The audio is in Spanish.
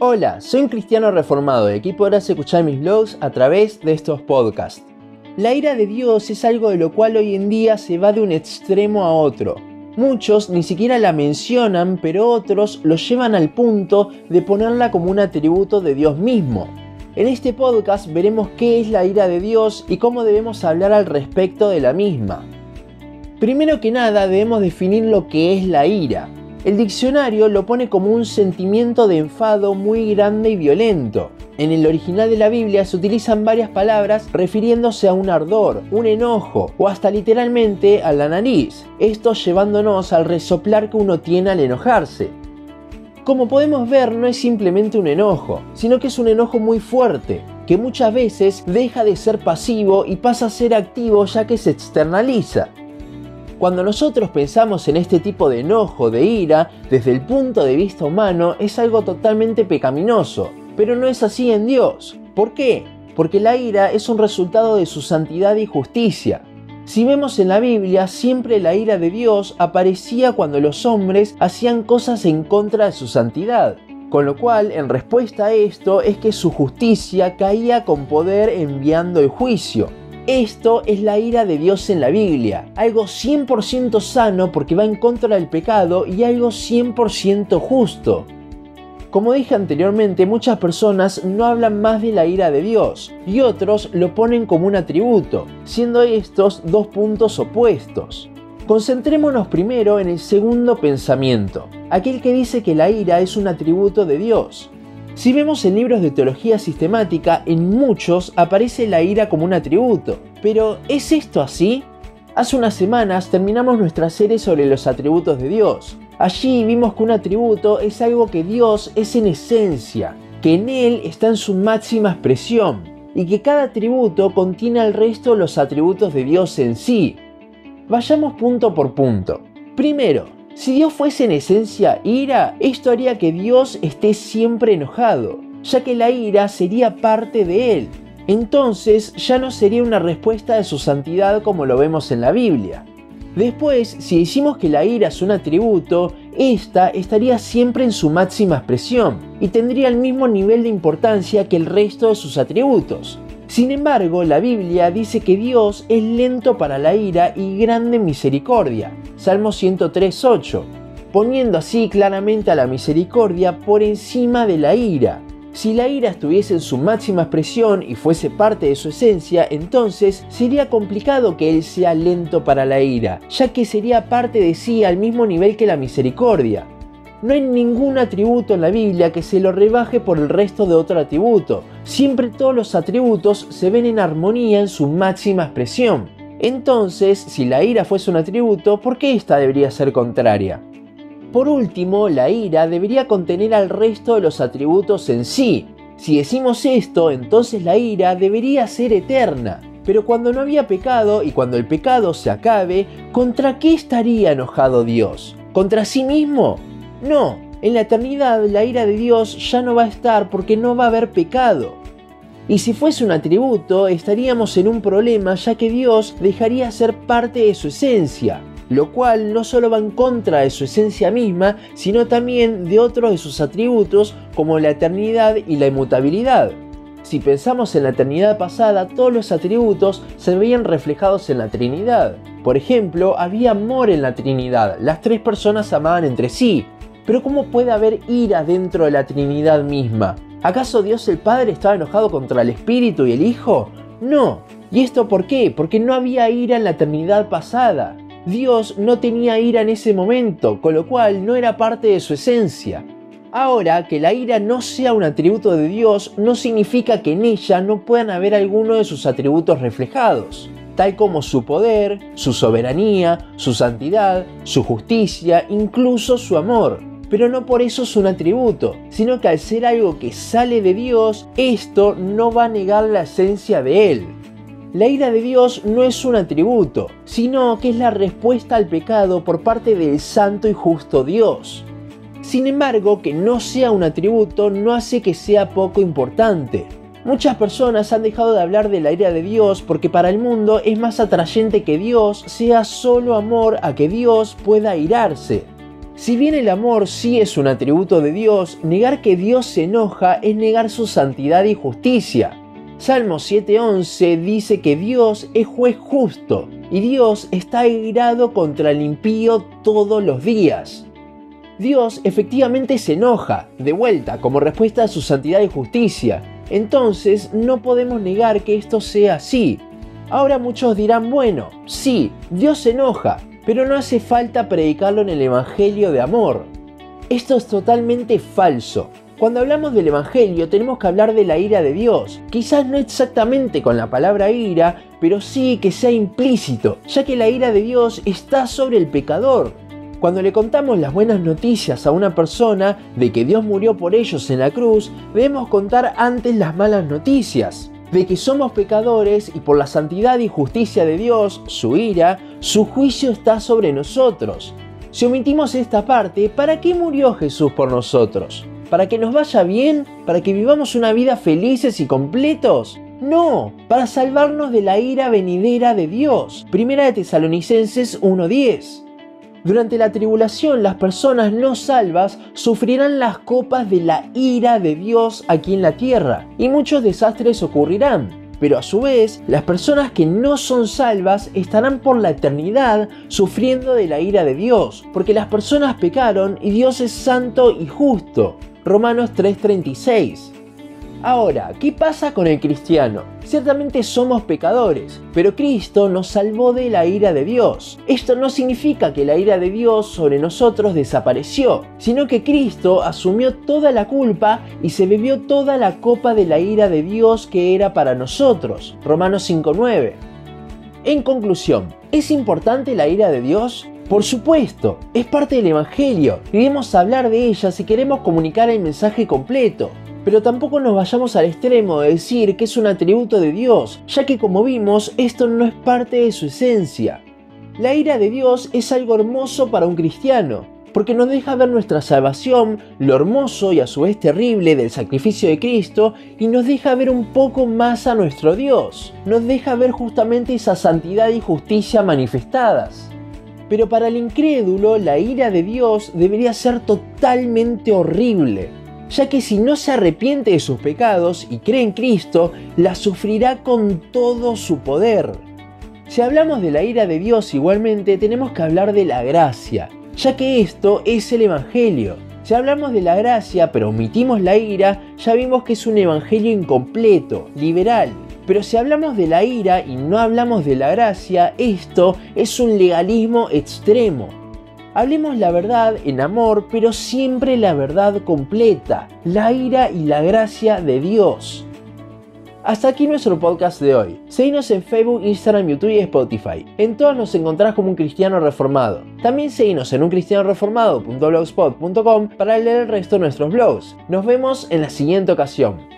Hola, soy un cristiano reformado y aquí podrás escuchar mis blogs a través de estos podcasts. La ira de Dios es algo de lo cual hoy en día se va de un extremo a otro. Muchos ni siquiera la mencionan, pero otros lo llevan al punto de ponerla como un atributo de Dios mismo. En este podcast veremos qué es la ira de Dios y cómo debemos hablar al respecto de la misma. Primero que nada debemos definir lo que es la ira. El diccionario lo pone como un sentimiento de enfado muy grande y violento. En el original de la Biblia se utilizan varias palabras refiriéndose a un ardor, un enojo o hasta literalmente a la nariz, esto llevándonos al resoplar que uno tiene al enojarse. Como podemos ver, no es simplemente un enojo, sino que es un enojo muy fuerte, que muchas veces deja de ser pasivo y pasa a ser activo ya que se externaliza. Cuando nosotros pensamos en este tipo de enojo, de ira, desde el punto de vista humano, es algo totalmente pecaminoso. Pero no es así en Dios. ¿Por qué? Porque la ira es un resultado de su santidad y justicia. Si vemos en la Biblia, siempre la ira de Dios aparecía cuando los hombres hacían cosas en contra de su santidad. Con lo cual, en respuesta a esto, es que su justicia caía con poder enviando el juicio. Esto es la ira de Dios en la Biblia, algo 100% sano porque va en contra del pecado y algo 100% justo. Como dije anteriormente, muchas personas no hablan más de la ira de Dios y otros lo ponen como un atributo, siendo estos dos puntos opuestos. Concentrémonos primero en el segundo pensamiento, aquel que dice que la ira es un atributo de Dios. Si vemos en libros de teología sistemática, en muchos aparece la ira como un atributo. Pero ¿es esto así? Hace unas semanas terminamos nuestra serie sobre los atributos de Dios. Allí vimos que un atributo es algo que Dios es en esencia, que en Él está en su máxima expresión, y que cada atributo contiene al resto los atributos de Dios en sí. Vayamos punto por punto. Primero, si Dios fuese en esencia ira, esto haría que Dios esté siempre enojado, ya que la ira sería parte de Él. Entonces ya no sería una respuesta de su santidad como lo vemos en la Biblia. Después, si decimos que la ira es un atributo, esta estaría siempre en su máxima expresión y tendría el mismo nivel de importancia que el resto de sus atributos. Sin embargo, la Biblia dice que Dios es lento para la ira y grande misericordia. Salmo 103.8, poniendo así claramente a la misericordia por encima de la ira. Si la ira estuviese en su máxima expresión y fuese parte de su esencia, entonces sería complicado que Él sea lento para la ira, ya que sería parte de sí al mismo nivel que la misericordia. No hay ningún atributo en la Biblia que se lo rebaje por el resto de otro atributo. Siempre todos los atributos se ven en armonía en su máxima expresión. Entonces, si la ira fuese un atributo, ¿por qué esta debería ser contraria? Por último, la ira debería contener al resto de los atributos en sí. Si decimos esto, entonces la ira debería ser eterna. Pero cuando no había pecado y cuando el pecado se acabe, ¿contra qué estaría enojado Dios? ¿Contra sí mismo? No, en la eternidad la ira de Dios ya no va a estar porque no va a haber pecado. Y si fuese un atributo, estaríamos en un problema ya que Dios dejaría ser parte de su esencia, lo cual no solo va en contra de su esencia misma, sino también de otros de sus atributos como la eternidad y la inmutabilidad. Si pensamos en la eternidad pasada, todos los atributos se veían reflejados en la Trinidad. Por ejemplo, había amor en la Trinidad, las tres personas amaban entre sí, pero ¿cómo puede haber ira dentro de la Trinidad misma? ¿Acaso Dios el Padre estaba enojado contra el Espíritu y el Hijo? No. ¿Y esto por qué? Porque no había ira en la eternidad pasada. Dios no tenía ira en ese momento, con lo cual no era parte de su esencia. Ahora, que la ira no sea un atributo de Dios no significa que en ella no puedan haber alguno de sus atributos reflejados, tal como su poder, su soberanía, su santidad, su justicia, incluso su amor pero no por eso es un atributo, sino que al ser algo que sale de Dios, esto no va a negar la esencia de Él. La ira de Dios no es un atributo, sino que es la respuesta al pecado por parte del santo y justo Dios. Sin embargo, que no sea un atributo no hace que sea poco importante. Muchas personas han dejado de hablar de la ira de Dios porque para el mundo es más atrayente que Dios sea solo amor a que Dios pueda irarse. Si bien el amor sí es un atributo de Dios, negar que Dios se enoja es negar su santidad y justicia. Salmo 7:11 dice que Dios es juez justo y Dios está airado contra el impío todos los días. Dios efectivamente se enoja, de vuelta, como respuesta a su santidad y justicia. Entonces no podemos negar que esto sea así. Ahora muchos dirán, bueno, sí, Dios se enoja, pero no hace falta predicarlo en el Evangelio de amor. Esto es totalmente falso. Cuando hablamos del Evangelio tenemos que hablar de la ira de Dios, quizás no exactamente con la palabra ira, pero sí que sea implícito, ya que la ira de Dios está sobre el pecador. Cuando le contamos las buenas noticias a una persona de que Dios murió por ellos en la cruz, debemos contar antes las malas noticias, de que somos pecadores y por la santidad y justicia de Dios, su ira, su juicio está sobre nosotros. Si omitimos esta parte, ¿para qué murió Jesús por nosotros? ¿Para que nos vaya bien? ¿Para que vivamos una vida felices y completos? No, para salvarnos de la ira venidera de Dios. Primera de Tesalonicenses 1.10. Durante la tribulación las personas no salvas sufrirán las copas de la ira de Dios aquí en la tierra y muchos desastres ocurrirán. Pero a su vez, las personas que no son salvas estarán por la eternidad sufriendo de la ira de Dios, porque las personas pecaron y Dios es santo y justo. Romanos 3:36. Ahora, ¿qué pasa con el cristiano? Ciertamente somos pecadores, pero Cristo nos salvó de la ira de Dios. Esto no significa que la ira de Dios sobre nosotros desapareció, sino que Cristo asumió toda la culpa y se bebió toda la copa de la ira de Dios que era para nosotros. Romanos 5.9. En conclusión, ¿es importante la ira de Dios? Por supuesto, es parte del Evangelio debemos hablar de ella si queremos comunicar el mensaje completo. Pero tampoco nos vayamos al extremo de decir que es un atributo de Dios, ya que como vimos, esto no es parte de su esencia. La ira de Dios es algo hermoso para un cristiano, porque nos deja ver nuestra salvación, lo hermoso y a su vez terrible del sacrificio de Cristo, y nos deja ver un poco más a nuestro Dios, nos deja ver justamente esa santidad y justicia manifestadas. Pero para el incrédulo, la ira de Dios debería ser totalmente horrible, ya que si no se arrepiente de sus pecados y cree en Cristo, la sufrirá con todo su poder. Si hablamos de la ira de Dios igualmente, tenemos que hablar de la gracia, ya que esto es el Evangelio. Si hablamos de la gracia pero omitimos la ira, ya vimos que es un Evangelio incompleto, liberal. Pero si hablamos de la ira y no hablamos de la gracia, esto es un legalismo extremo. Hablemos la verdad en amor, pero siempre la verdad completa, la ira y la gracia de Dios. Hasta aquí nuestro podcast de hoy. Seguinos en Facebook, Instagram, YouTube y Spotify. En todas nos encontrás como un cristiano reformado. También seguinos en uncristianoreformado.blogspot.com para leer el resto de nuestros blogs. Nos vemos en la siguiente ocasión.